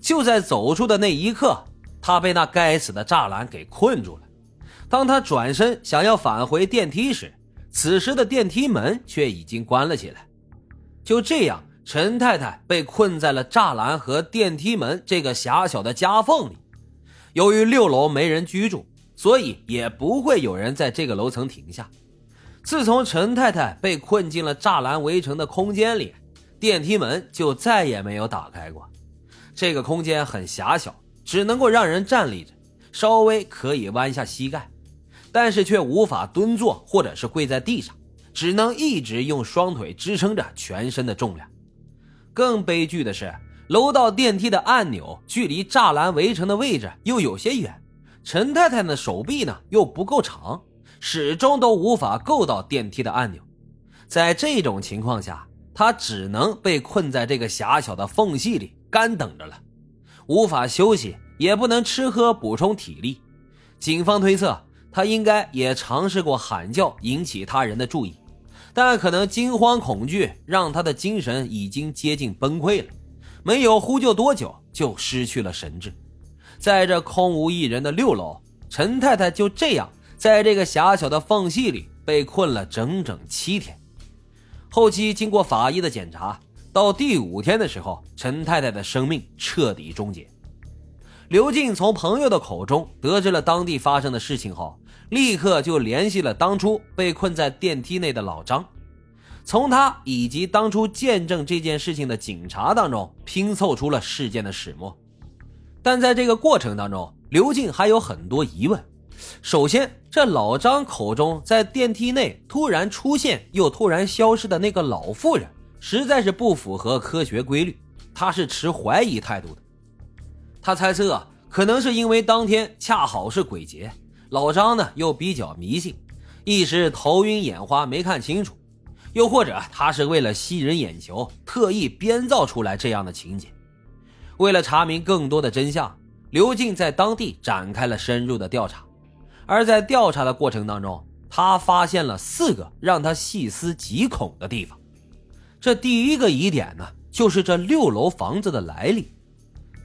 就在走出的那一刻，他被那该死的栅栏给困住了。当他转身想要返回电梯时，此时的电梯门却已经关了起来。就这样，陈太太被困在了栅栏和电梯门这个狭小的夹缝里。由于六楼没人居住，所以也不会有人在这个楼层停下。自从陈太太被困进了栅栏围成的空间里，电梯门就再也没有打开过。这个空间很狭小，只能够让人站立着，稍微可以弯下膝盖，但是却无法蹲坐或者是跪在地上，只能一直用双腿支撑着全身的重量。更悲剧的是，楼道电梯的按钮距离栅栏围成的位置又有些远，陈太太的手臂呢又不够长。始终都无法够到电梯的按钮，在这种情况下，他只能被困在这个狭小的缝隙里干等着了，无法休息，也不能吃喝补充体力。警方推测，他应该也尝试过喊叫引起他人的注意，但可能惊慌恐惧让他的精神已经接近崩溃了，没有呼救多久就失去了神智。在这空无一人的六楼，陈太太就这样。在这个狭小的缝隙里被困了整整七天，后期经过法医的检查，到第五天的时候，陈太太的生命彻底终结。刘静从朋友的口中得知了当地发生的事情后，立刻就联系了当初被困在电梯内的老张，从他以及当初见证这件事情的警察当中拼凑出了事件的始末。但在这个过程当中，刘静还有很多疑问。首先，这老张口中在电梯内突然出现又突然消失的那个老妇人，实在是不符合科学规律。他是持怀疑态度的。他猜测，可能是因为当天恰好是鬼节，老张呢又比较迷信，一时头晕眼花没看清楚；又或者他是为了吸人眼球，特意编造出来这样的情节。为了查明更多的真相，刘静在当地展开了深入的调查。而在调查的过程当中，他发现了四个让他细思极恐的地方。这第一个疑点呢，就是这六楼房子的来历。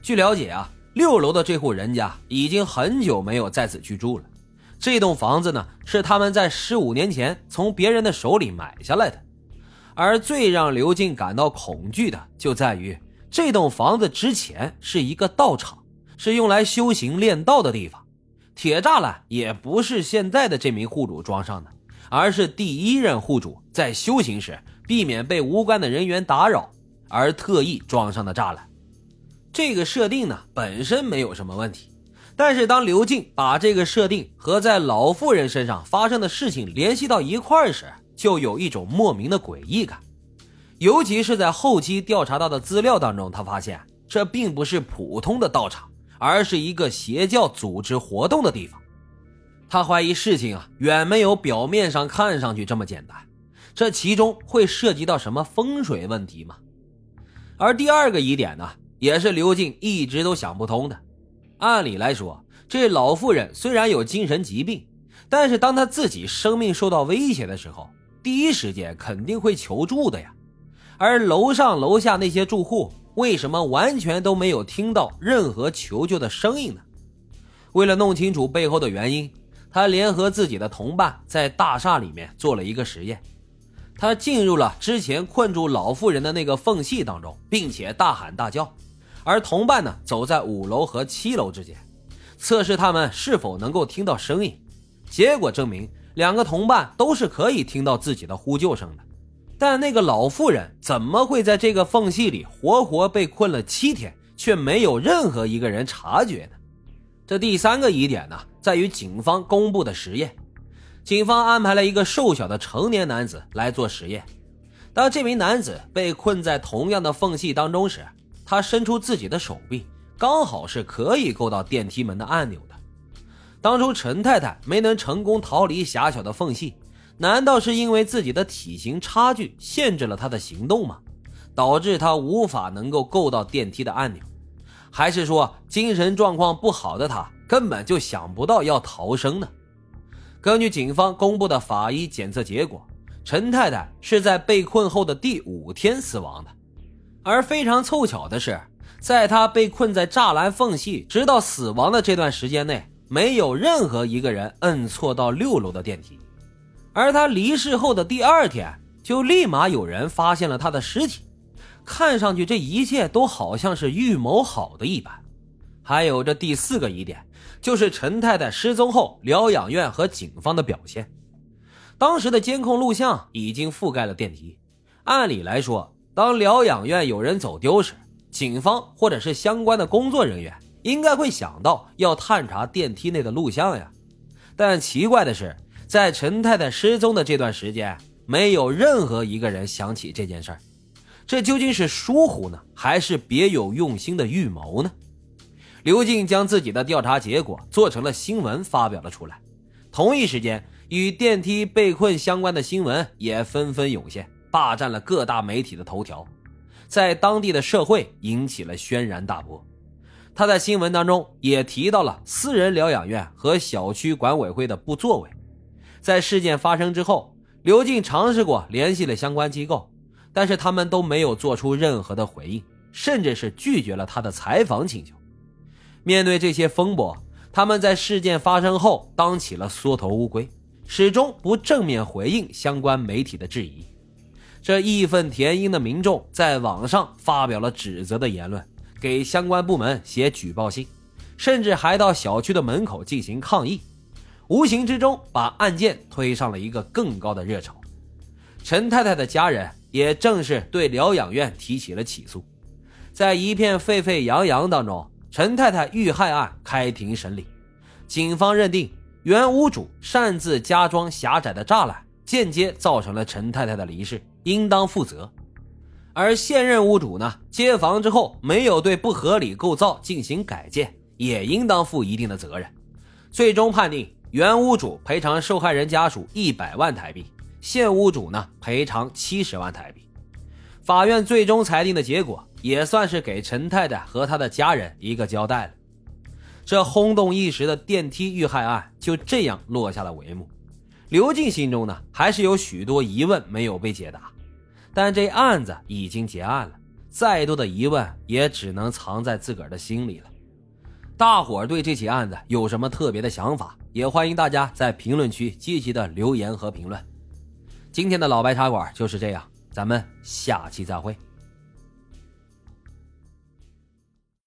据了解啊，六楼的这户人家已经很久没有在此居住了。这栋房子呢，是他们在十五年前从别人的手里买下来的。而最让刘静感到恐惧的，就在于这栋房子之前是一个道场，是用来修行练道的地方。铁栅栏也不是现在的这名户主装上的，而是第一任户主在修行时避免被无关的人员打扰而特意装上的栅栏。这个设定呢本身没有什么问题，但是当刘静把这个设定和在老妇人身上发生的事情联系到一块时，就有一种莫名的诡异感。尤其是在后期调查到的资料当中，他发现这并不是普通的道场。而是一个邪教组织活动的地方，他怀疑事情啊远没有表面上看上去这么简单，这其中会涉及到什么风水问题吗？而第二个疑点呢，也是刘静一直都想不通的。按理来说，这老妇人虽然有精神疾病，但是当她自己生命受到威胁的时候，第一时间肯定会求助的呀。而楼上楼下那些住户。为什么完全都没有听到任何求救的声音呢？为了弄清楚背后的原因，他联合自己的同伴在大厦里面做了一个实验。他进入了之前困住老妇人的那个缝隙当中，并且大喊大叫，而同伴呢走在五楼和七楼之间，测试他们是否能够听到声音。结果证明，两个同伴都是可以听到自己的呼救声的。但那个老妇人怎么会在这个缝隙里活活被困了七天，却没有任何一个人察觉呢？这第三个疑点呢，在于警方公布的实验。警方安排了一个瘦小的成年男子来做实验。当这名男子被困在同样的缝隙当中时，他伸出自己的手臂，刚好是可以够到电梯门的按钮的。当初陈太太没能成功逃离狭小的缝隙。难道是因为自己的体型差距限制了他的行动吗？导致他无法能够够到电梯的按钮，还是说精神状况不好的他根本就想不到要逃生呢？根据警方公布的法医检测结果，陈太太是在被困后的第五天死亡的。而非常凑巧的是，在她被困在栅栏缝隙直到死亡的这段时间内，没有任何一个人摁错到六楼的电梯。而她离世后的第二天，就立马有人发现了她的尸体。看上去这一切都好像是预谋好的一般。还有这第四个疑点，就是陈太太失踪后疗养院和警方的表现。当时的监控录像已经覆盖了电梯。按理来说，当疗养院有人走丢时，警方或者是相关的工作人员应该会想到要探查电梯内的录像呀。但奇怪的是，在陈太太失踪的这段时间，没有任何一个人想起这件事儿。这究竟是疏忽呢，还是别有用心的预谋呢？刘静将自己的调查结果做成了新闻发表了出来。同一时间，与电梯被困相关的新闻也纷纷涌现，霸占了各大媒体的头条，在当地的社会引起了轩然大波。他在新闻当中也提到了私人疗养院和小区管委会的不作为。在事件发生之后，刘静尝试过联系了相关机构，但是他们都没有做出任何的回应，甚至是拒绝了他的采访请求。面对这些风波，他们在事件发生后当起了缩头乌龟，始终不正面回应相关媒体的质疑。这义愤填膺的民众在网上发表了指责的言论，给相关部门写举报信，甚至还到小区的门口进行抗议，无形之中把案件推上了一个更高的热潮。陈太太的家人也正式对疗养院提起了起诉，在一片沸沸扬扬当中。陈太太遇害案开庭审理，警方认定原屋主擅自加装狭窄的栅栏，间接造成了陈太太的离世，应当负责。而现任屋主呢，接房之后没有对不合理构造进行改建，也应当负一定的责任。最终判定原屋主赔偿受害人家属一百万台币，现屋主呢赔偿七十万台币。法院最终裁定的结果。也算是给陈太太和她的家人一个交代了。这轰动一时的电梯遇害案就这样落下了帷幕。刘静心中呢，还是有许多疑问没有被解答，但这案子已经结案了，再多的疑问也只能藏在自个儿的心里了。大伙儿对这起案子有什么特别的想法，也欢迎大家在评论区积极的留言和评论。今天的老白茶馆就是这样，咱们下期再会。